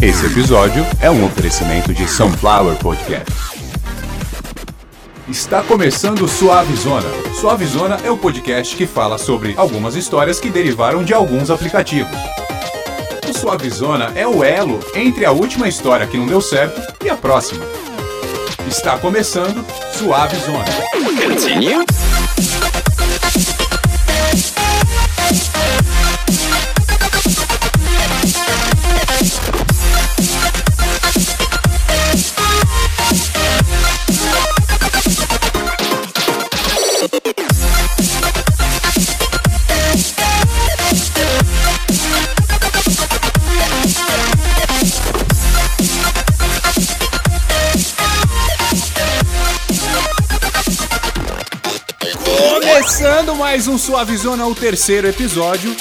Esse episódio é um oferecimento de Sunflower Podcast. Está começando o Suavizona. Suavizona é o podcast que fala sobre algumas histórias que derivaram de alguns aplicativos. O Suavizona é o elo entre a última história que não deu certo e a próxima. Está começando Suavizona. Continue. Mais um Suavizona, o terceiro episódio.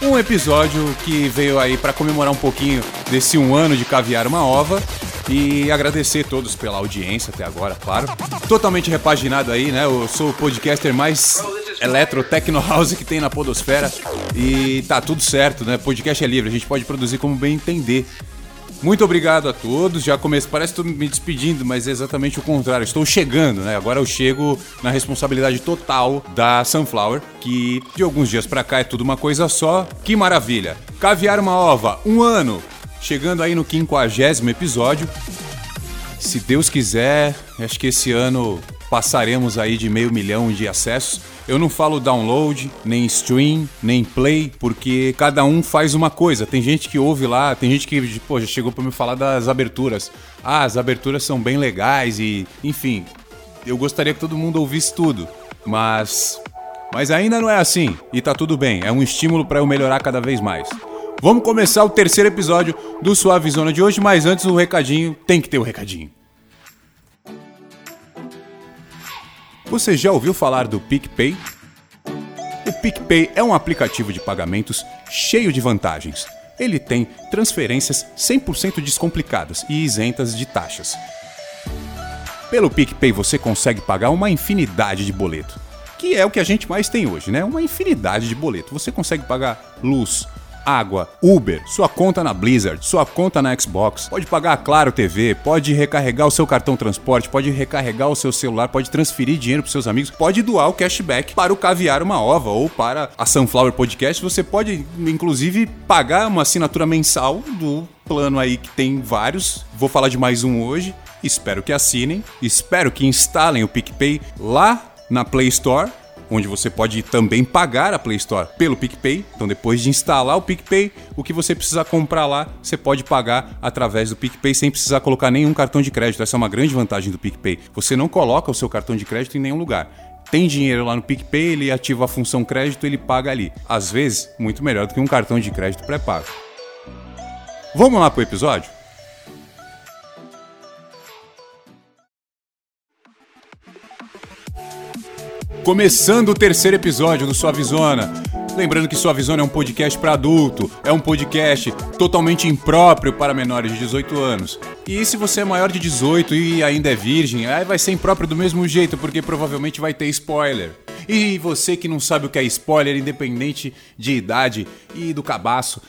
Um episódio que veio aí para comemorar um pouquinho desse um ano de caviar uma ova. E agradecer a todos pela audiência até agora, claro. Totalmente repaginado aí, né? Eu sou o podcaster mais eletro house que tem na podosfera. E tá tudo certo, né? Podcast é livre, a gente pode produzir como bem entender. Muito obrigado a todos. Já começo, parece que estou me despedindo, mas é exatamente o contrário. Estou chegando, né? Agora eu chego na responsabilidade total da Sunflower, que de alguns dias pra cá é tudo uma coisa só. Que maravilha! Caviar uma ova, um ano. Chegando aí no quinquagésimo episódio. Se Deus quiser, acho que esse ano passaremos aí de meio milhão de acessos. Eu não falo download, nem stream, nem play, porque cada um faz uma coisa. Tem gente que ouve lá, tem gente que pô, já chegou para me falar das aberturas. Ah, as aberturas são bem legais e, enfim, eu gostaria que todo mundo ouvisse tudo, mas mas ainda não é assim e tá tudo bem. É um estímulo para eu melhorar cada vez mais. Vamos começar o terceiro episódio do Suavizona de hoje, mas antes o recadinho, tem que ter o recadinho. Você já ouviu falar do PicPay? O PicPay é um aplicativo de pagamentos cheio de vantagens. Ele tem transferências 100% descomplicadas e isentas de taxas. Pelo PicPay você consegue pagar uma infinidade de boleto, que é o que a gente mais tem hoje, né? Uma infinidade de boleto. Você consegue pagar luz, água, Uber, sua conta na Blizzard, sua conta na Xbox, pode pagar a Claro TV, pode recarregar o seu cartão transporte, pode recarregar o seu celular, pode transferir dinheiro para seus amigos, pode doar o cashback para o Caviar uma Ova ou para a Sunflower Podcast. Você pode, inclusive, pagar uma assinatura mensal do plano aí que tem vários. Vou falar de mais um hoje. Espero que assinem, espero que instalem o PicPay lá na Play Store onde você pode também pagar a Play Store pelo PicPay. Então, depois de instalar o PicPay, o que você precisa comprar lá, você pode pagar através do PicPay sem precisar colocar nenhum cartão de crédito. Essa é uma grande vantagem do PicPay. Você não coloca o seu cartão de crédito em nenhum lugar. Tem dinheiro lá no PicPay, ele ativa a função crédito, ele paga ali. Às vezes, muito melhor do que um cartão de crédito pré-pago. Vamos lá pro episódio? Começando o terceiro episódio do Suavizona. Lembrando que Suavizona é um podcast para adulto, é um podcast totalmente impróprio para menores de 18 anos. E se você é maior de 18 e ainda é virgem, aí vai ser impróprio do mesmo jeito, porque provavelmente vai ter spoiler. E você que não sabe o que é spoiler, independente de idade e do cabaço,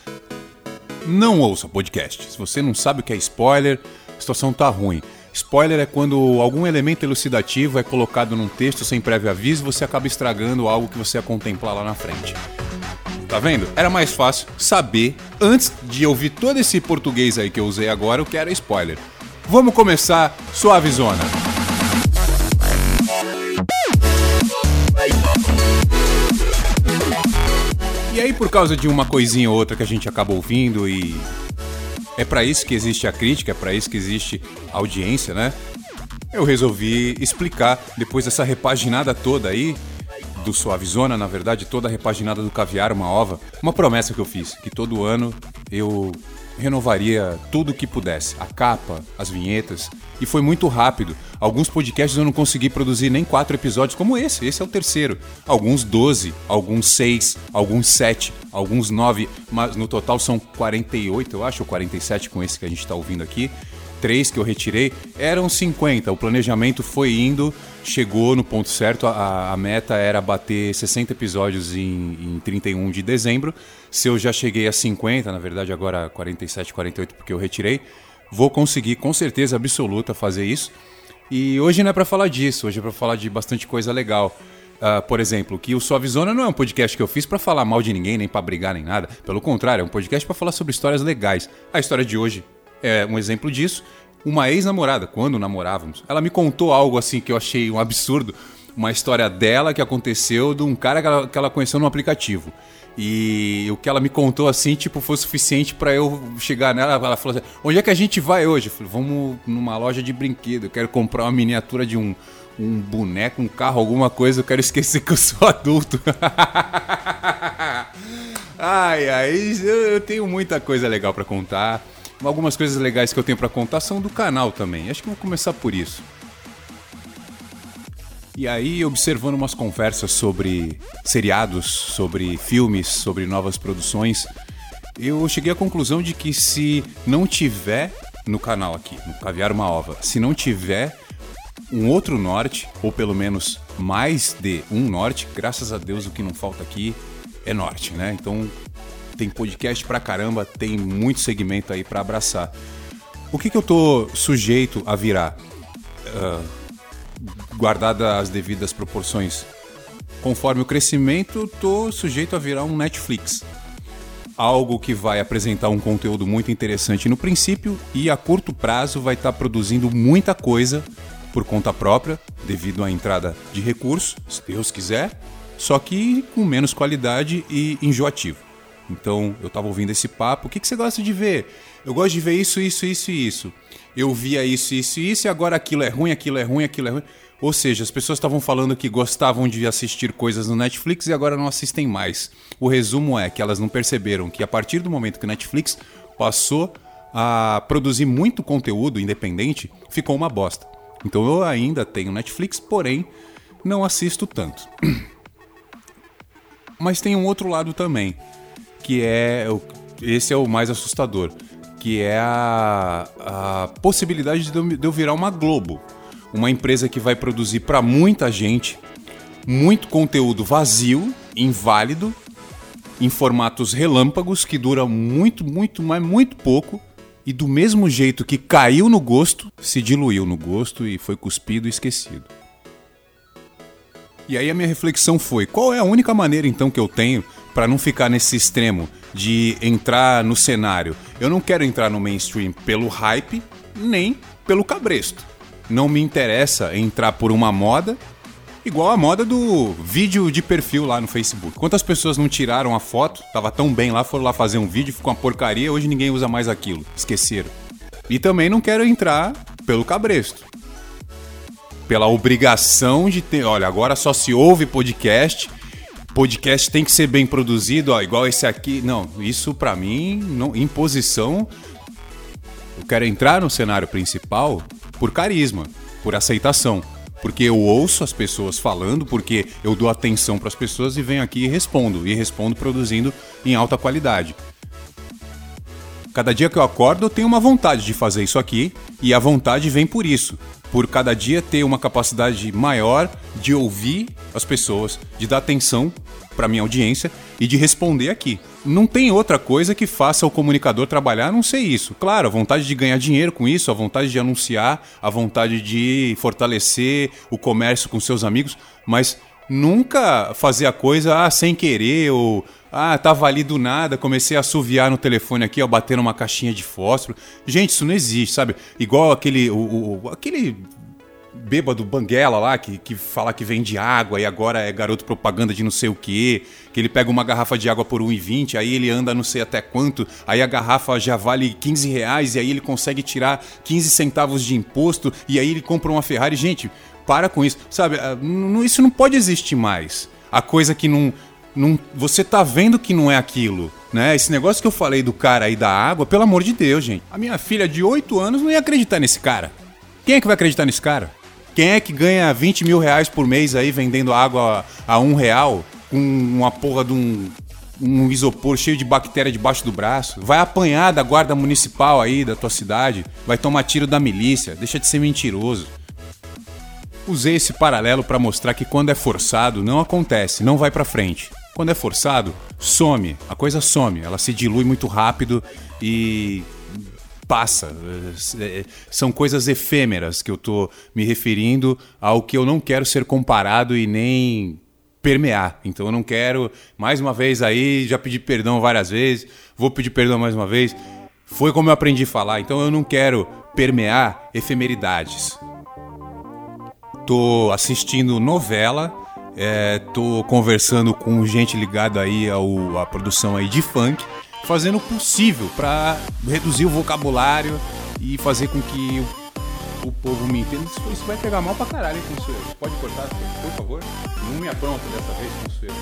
não ouça podcast. Se você não sabe o que é spoiler, a situação tá ruim. Spoiler é quando algum elemento elucidativo é colocado num texto sem prévio aviso você acaba estragando algo que você ia contemplar lá na frente. Tá vendo? Era mais fácil saber, antes de ouvir todo esse português aí que eu usei agora, o que era spoiler. Vamos começar suavezona. E aí, por causa de uma coisinha ou outra que a gente acaba ouvindo e é para isso que existe a crítica, é para isso que existe a audiência, né? Eu resolvi explicar, depois dessa repaginada toda aí, do Suavizona, na verdade, toda a repaginada do Caviar, uma ova, uma promessa que eu fiz, que todo ano eu renovaria tudo que pudesse, a capa, as vinhetas, e foi muito rápido. Alguns podcasts eu não consegui produzir nem quatro episódios como esse, esse é o terceiro. Alguns 12, alguns 6, alguns 7, alguns 9, mas no total são 48, eu acho, ou 47 com esse que a gente está ouvindo aqui. três que eu retirei, eram 50. O planejamento foi indo, chegou no ponto certo. A, a meta era bater 60 episódios em, em 31 de dezembro. Se eu já cheguei a 50, na verdade agora 47, 48, porque eu retirei, vou conseguir com certeza absoluta fazer isso. E hoje não é para falar disso, hoje é para falar de bastante coisa legal. Uh, por exemplo, que o Suavizona não é um podcast que eu fiz para falar mal de ninguém, nem para brigar, nem nada. Pelo contrário, é um podcast para falar sobre histórias legais. A história de hoje é um exemplo disso. Uma ex-namorada, quando namorávamos, ela me contou algo assim que eu achei um absurdo. Uma história dela que aconteceu de um cara que ela, que ela conheceu no aplicativo. E o que ela me contou assim, tipo, foi suficiente para eu chegar nela. Ela falou assim: onde é que a gente vai hoje? Eu falei, vamos numa loja de brinquedo. Eu quero comprar uma miniatura de um, um boneco, um carro, alguma coisa, eu quero esquecer que eu sou adulto. ai, ai, eu tenho muita coisa legal para contar. Algumas coisas legais que eu tenho para contar são do canal também. Acho que vou começar por isso. E aí, observando umas conversas sobre seriados, sobre filmes, sobre novas produções, eu cheguei à conclusão de que se não tiver no canal aqui, no Caviar Uma Ova, se não tiver um outro norte, ou pelo menos mais de um norte. Graças a Deus, o que não falta aqui é norte, né? Então tem podcast pra caramba, tem muito segmento aí para abraçar. O que, que eu tô sujeito a virar? Uh, guardada as devidas proporções. Conforme o crescimento, tô sujeito a virar um Netflix. Algo que vai apresentar um conteúdo muito interessante no princípio e a curto prazo vai estar tá produzindo muita coisa por conta própria, devido à entrada de recursos, se Deus quiser, só que com menos qualidade e enjoativo. Então eu estava ouvindo esse papo. O que, que você gosta de ver? Eu gosto de ver isso, isso, isso e isso. Eu via isso, isso e isso, e agora aquilo é ruim, aquilo é ruim, aquilo é ruim. Ou seja, as pessoas estavam falando que gostavam de assistir coisas no Netflix e agora não assistem mais. O resumo é que elas não perceberam que a partir do momento que o Netflix passou a produzir muito conteúdo independente, ficou uma bosta. Então eu ainda tenho Netflix, porém não assisto tanto. Mas tem um outro lado também, que é esse é o mais assustador, que é a, a possibilidade de eu virar uma Globo, uma empresa que vai produzir para muita gente muito conteúdo vazio, inválido, em formatos relâmpagos que duram muito, muito, mas muito pouco e do mesmo jeito que caiu no gosto, se diluiu no gosto e foi cuspido e esquecido. E aí a minha reflexão foi: qual é a única maneira então que eu tenho para não ficar nesse extremo de entrar no cenário? Eu não quero entrar no mainstream pelo hype, nem pelo cabresto. Não me interessa entrar por uma moda Igual a moda do vídeo de perfil lá no Facebook. Quantas pessoas não tiraram a foto, tava tão bem lá, foram lá fazer um vídeo, ficou uma porcaria, hoje ninguém usa mais aquilo. Esqueceram. E também não quero entrar pelo cabresto. Pela obrigação de ter. Olha, agora só se ouve podcast. Podcast tem que ser bem produzido, ó, igual esse aqui. Não, isso para mim, não, imposição. Eu quero entrar no cenário principal por carisma, por aceitação porque eu ouço as pessoas falando, porque eu dou atenção para as pessoas e venho aqui e respondo, e respondo produzindo em alta qualidade. Cada dia que eu acordo, eu tenho uma vontade de fazer isso aqui, e a vontade vem por isso, por cada dia ter uma capacidade maior de ouvir as pessoas, de dar atenção para minha audiência e de responder aqui. Não tem outra coisa que faça o comunicador trabalhar a não ser isso. Claro, a vontade de ganhar dinheiro com isso, a vontade de anunciar, a vontade de fortalecer o comércio com seus amigos, mas nunca fazer a coisa ah, sem querer ou ah, tava ali do nada, comecei a assoviar no telefone aqui, ó, bater numa caixinha de fósforo. Gente, isso não existe, sabe? Igual aquele o, o aquele bêbado banguela lá, que, que fala que vende água e agora é garoto propaganda de não sei o que, que ele pega uma garrafa de água por 1,20, aí ele anda não sei até quanto, aí a garrafa já vale 15 reais e aí ele consegue tirar 15 centavos de imposto e aí ele compra uma Ferrari. Gente, para com isso, sabe? Ah, isso não pode existir mais. A coisa que não, não. Você tá vendo que não é aquilo. Né? Esse negócio que eu falei do cara aí da água, pelo amor de Deus, gente. A minha filha de 8 anos não ia acreditar nesse cara. Quem é que vai acreditar nesse cara? Quem é que ganha 20 mil reais por mês aí vendendo água a um real com uma porra de um, um isopor cheio de bactéria debaixo do braço, vai apanhar da guarda municipal aí da tua cidade, vai tomar tiro da milícia, deixa de ser mentiroso. Usei esse paralelo para mostrar que quando é forçado não acontece, não vai para frente. Quando é forçado, some, a coisa some, ela se dilui muito rápido e passa. É, são coisas efêmeras que eu tô me referindo ao que eu não quero ser comparado e nem permear. Então eu não quero, mais uma vez aí, já pedi perdão várias vezes, vou pedir perdão mais uma vez. Foi como eu aprendi a falar, então eu não quero permear efemeridades. Tô assistindo novela, é, tô conversando com gente ligada aí ao, à produção aí de funk, fazendo o possível para reduzir o vocabulário e fazer com que o povo me entenda. Isso, isso vai pegar mal pra caralho, hein, Consuelo? Pode cortar, por favor? Não me apronta dessa vez, Consuelo.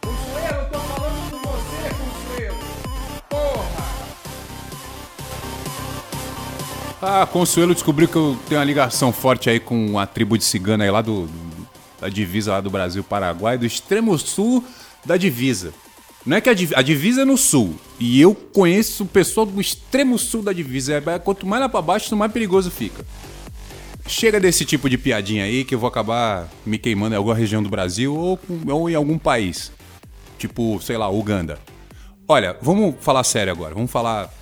Consuelo, eu tô falando com você, Consuelo! Porra! Ah, Consuelo descobriu que eu tenho uma ligação forte aí com a tribo de cigana aí lá do, do da divisa lá do Brasil-Paraguai, do extremo sul da divisa. Não é que a, a divisa é no sul. E eu conheço o pessoal do extremo sul da divisa. É, quanto mais lá pra baixo, mais perigoso fica. Chega desse tipo de piadinha aí que eu vou acabar me queimando em alguma região do Brasil ou, ou em algum país. Tipo, sei lá, Uganda. Olha, vamos falar sério agora. Vamos falar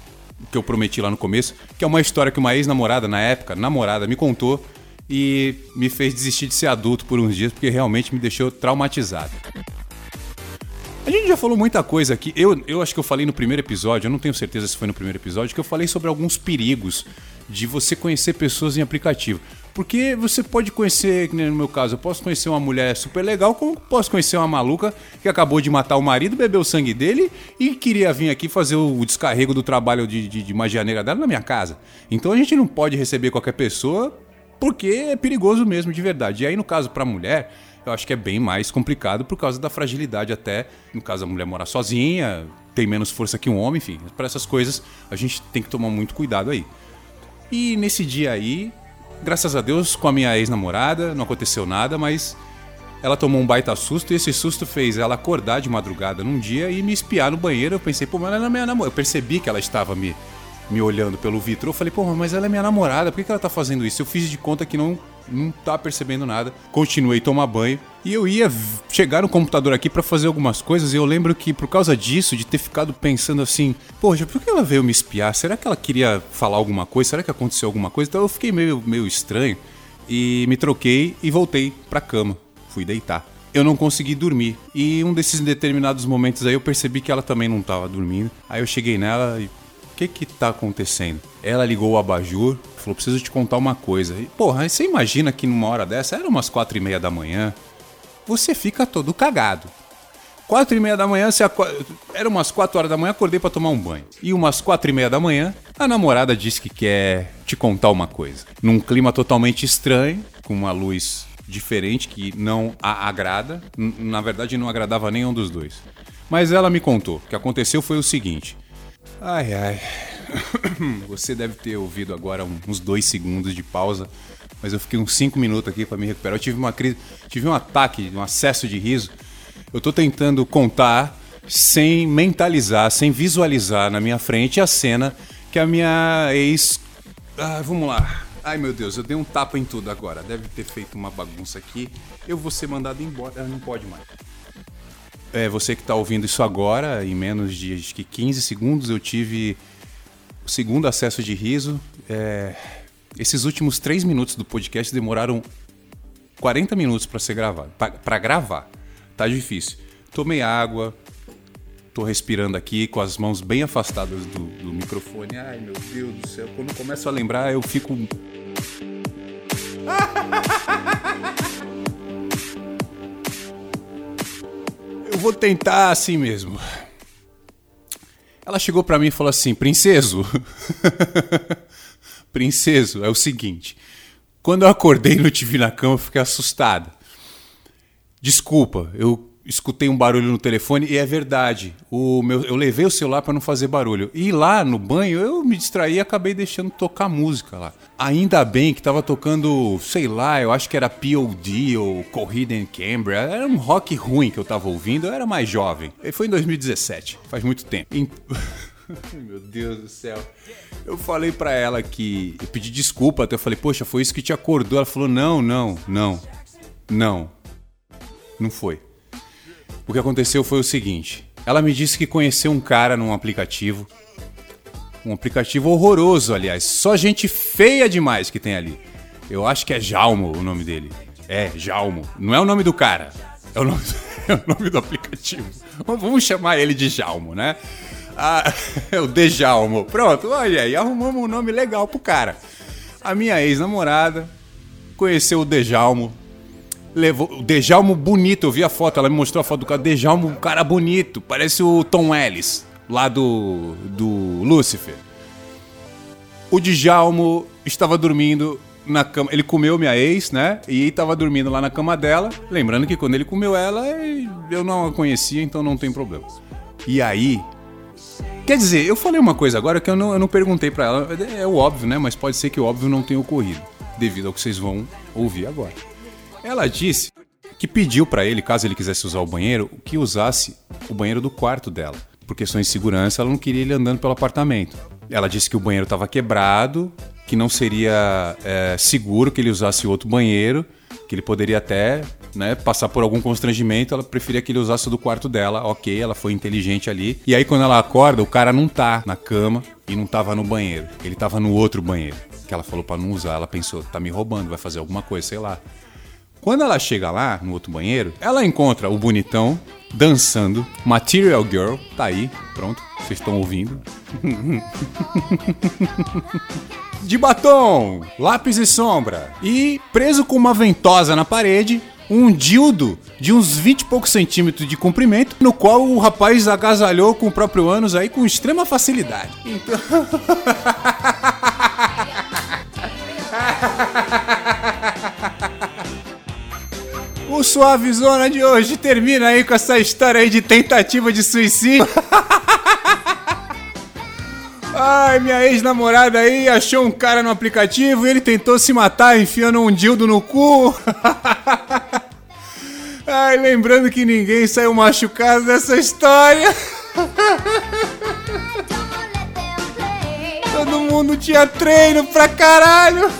o que eu prometi lá no começo, que é uma história que uma ex-namorada, na época, namorada, me contou e me fez desistir de ser adulto por uns dias porque realmente me deixou traumatizado. A gente já falou muita coisa aqui. Eu, eu acho que eu falei no primeiro episódio, eu não tenho certeza se foi no primeiro episódio, que eu falei sobre alguns perigos de você conhecer pessoas em aplicativo. Porque você pode conhecer, no meu caso, eu posso conhecer uma mulher super legal, como posso conhecer uma maluca que acabou de matar o marido, bebeu o sangue dele e queria vir aqui fazer o descarrego do trabalho de, de, de magia negra dela na minha casa. Então a gente não pode receber qualquer pessoa porque é perigoso mesmo, de verdade. E aí, no caso, para mulher, eu acho que é bem mais complicado por causa da fragilidade até, no caso a mulher mora sozinha, tem menos força que um homem, enfim, para essas coisas a gente tem que tomar muito cuidado aí. E nesse dia aí, graças a Deus, com a minha ex-namorada, não aconteceu nada, mas ela tomou um baita susto e esse susto fez ela acordar de madrugada num dia e me espiar no banheiro. Eu pensei, pô, mas ela é minha namorada. Eu percebi que ela estava me, me olhando pelo vidro. Eu falei, pô, mas ela é minha namorada, por que ela tá fazendo isso? Eu fiz de conta que não não tá percebendo nada. Continuei tomar banho e eu ia chegar no computador aqui para fazer algumas coisas e eu lembro que por causa disso, de ter ficado pensando assim, poxa, por que ela veio me espiar? Será que ela queria falar alguma coisa? Será que aconteceu alguma coisa? Então eu fiquei meio, meio estranho e me troquei e voltei pra cama. Fui deitar. Eu não consegui dormir. E um desses determinados momentos aí eu percebi que ela também não tava dormindo. Aí eu cheguei nela e que que tá acontecendo? Ela ligou o abajur, falou, preciso te contar uma coisa. E, porra, você imagina que numa hora dessa, era umas quatro e meia da manhã, você fica todo cagado. Quatro e meia da manhã, era umas quatro horas da manhã, acordei para tomar um banho. E umas quatro e meia da manhã, a namorada disse que quer te contar uma coisa. Num clima totalmente estranho, com uma luz diferente que não a agrada. Na verdade, não agradava nenhum dos dois. Mas ela me contou. O que aconteceu foi o seguinte: Ai, ai. Você deve ter ouvido agora uns dois segundos de pausa, mas eu fiquei uns cinco minutos aqui para me recuperar. Eu tive uma crise, tive um ataque, um acesso de riso. Eu tô tentando contar sem mentalizar, sem visualizar na minha frente a cena que a minha ex. Ah, vamos lá. Ai meu Deus, eu dei um tapa em tudo agora. Deve ter feito uma bagunça aqui. Eu vou ser mandado embora. Ah, não pode mais. É, você que está ouvindo isso agora, em menos de que 15 segundos, eu tive o segundo acesso de riso. É, esses últimos 3 minutos do podcast demoraram 40 minutos para ser gravado. Para gravar. Tá difícil. Tomei água, tô respirando aqui com as mãos bem afastadas do, do microfone. Ai, meu Deus do céu. Quando começo a lembrar, eu fico. Vou tentar assim mesmo. Ela chegou para mim e falou assim: Princeso, Princeso, é o seguinte. Quando eu acordei e não te vi na cama, eu fiquei assustado. Desculpa, eu escutei um barulho no telefone e é verdade. O meu, eu levei o celular para não fazer barulho. E lá no banho eu me distraí e acabei deixando tocar música lá. Ainda bem que tava tocando, sei lá, eu acho que era POD ou Corrida em Cambria. Era um rock ruim que eu tava ouvindo, eu era mais jovem. E foi em 2017, faz muito tempo. Meu Deus do céu. Eu falei para ela que. Eu pedi desculpa, até eu falei, poxa, foi isso que te acordou. Ela falou: não, não, não, não. Não foi. O que aconteceu foi o seguinte: ela me disse que conheceu um cara num aplicativo. Um aplicativo horroroso, aliás. Só gente feia demais que tem ali. Eu acho que é Jalmo o nome dele. É, Jalmo. Não é o nome do cara. É o nome, é o nome do aplicativo. Vamos chamar ele de Jalmo, né? Ah, é o Dejalmo. Pronto, olha aí, arrumamos um nome legal pro cara. A minha ex-namorada conheceu o Dejalmo levou. O Dejalmo bonito, eu vi a foto, ela me mostrou a foto do cara. Dejalmo, um cara bonito, parece o Tom Ellis, lá do, do Lucifer. O Djalmo estava dormindo na cama. Ele comeu minha ex, né? E estava dormindo lá na cama dela. Lembrando que quando ele comeu ela, eu não a conhecia, então não tem problema. E aí. Quer dizer, eu falei uma coisa agora que eu não, eu não perguntei para ela. É o óbvio, né? Mas pode ser que o óbvio não tenha ocorrido. Devido ao que vocês vão ouvir agora. Ela disse que pediu para ele, caso ele quisesse usar o banheiro, que usasse o banheiro do quarto dela. Por questões de segurança, ela não queria ele andando pelo apartamento. Ela disse que o banheiro estava quebrado, que não seria é, seguro que ele usasse outro banheiro, que ele poderia até né, passar por algum constrangimento. Ela preferia que ele usasse do quarto dela. Ok, ela foi inteligente ali. E aí, quando ela acorda, o cara não tá na cama e não tava no banheiro. Ele tava no outro banheiro. Que ela falou para não usar. Ela pensou, tá me roubando, vai fazer alguma coisa, sei lá. Quando ela chega lá, no outro banheiro, ela encontra o bonitão dançando. Material Girl, tá aí, pronto, vocês estão ouvindo. De batom, lápis e sombra. E preso com uma ventosa na parede, um dildo de uns 20 e poucos centímetros de comprimento, no qual o rapaz agasalhou com o próprio ânus aí com extrema facilidade. Então. O Suavizona de hoje termina aí com essa história aí de tentativa de suicídio. Ai, minha ex-namorada aí achou um cara no aplicativo e ele tentou se matar enfiando um dildo no cu. Ai, lembrando que ninguém saiu machucado dessa história. Todo mundo tinha treino pra caralho.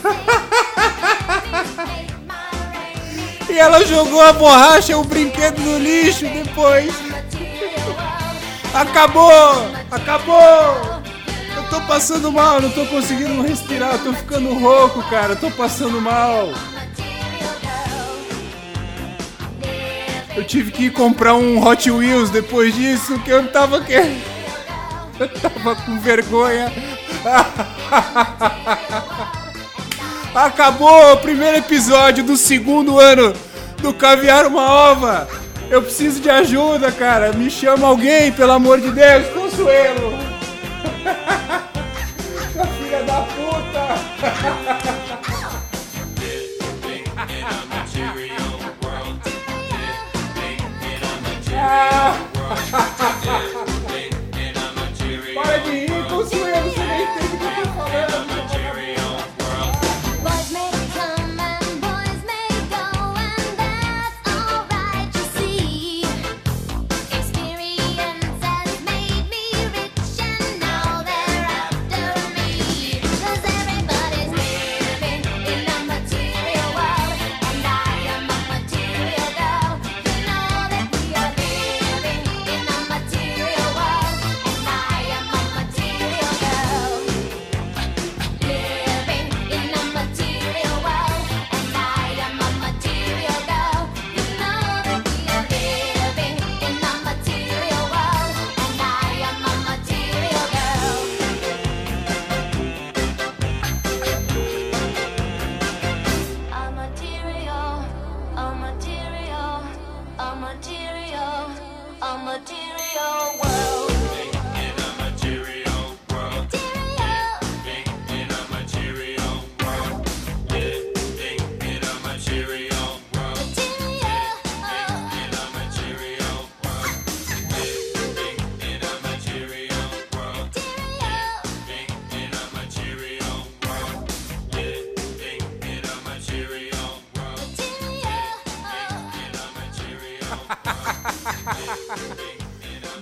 E ela jogou a borracha, o brinquedo no lixo depois. Acabou! Acabou! Eu tô passando mal, não tô conseguindo respirar, eu tô ficando rouco, cara, eu tô passando mal. Eu tive que comprar um Hot Wheels depois disso, que eu tava querendo. Eu tava com vergonha. Acabou o primeiro episódio do segundo ano do Caviar uma Ova. Eu preciso de ajuda, cara. Me chama alguém, pelo amor de Deus. Consuelo. filha da puta.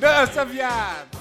Dança, viado!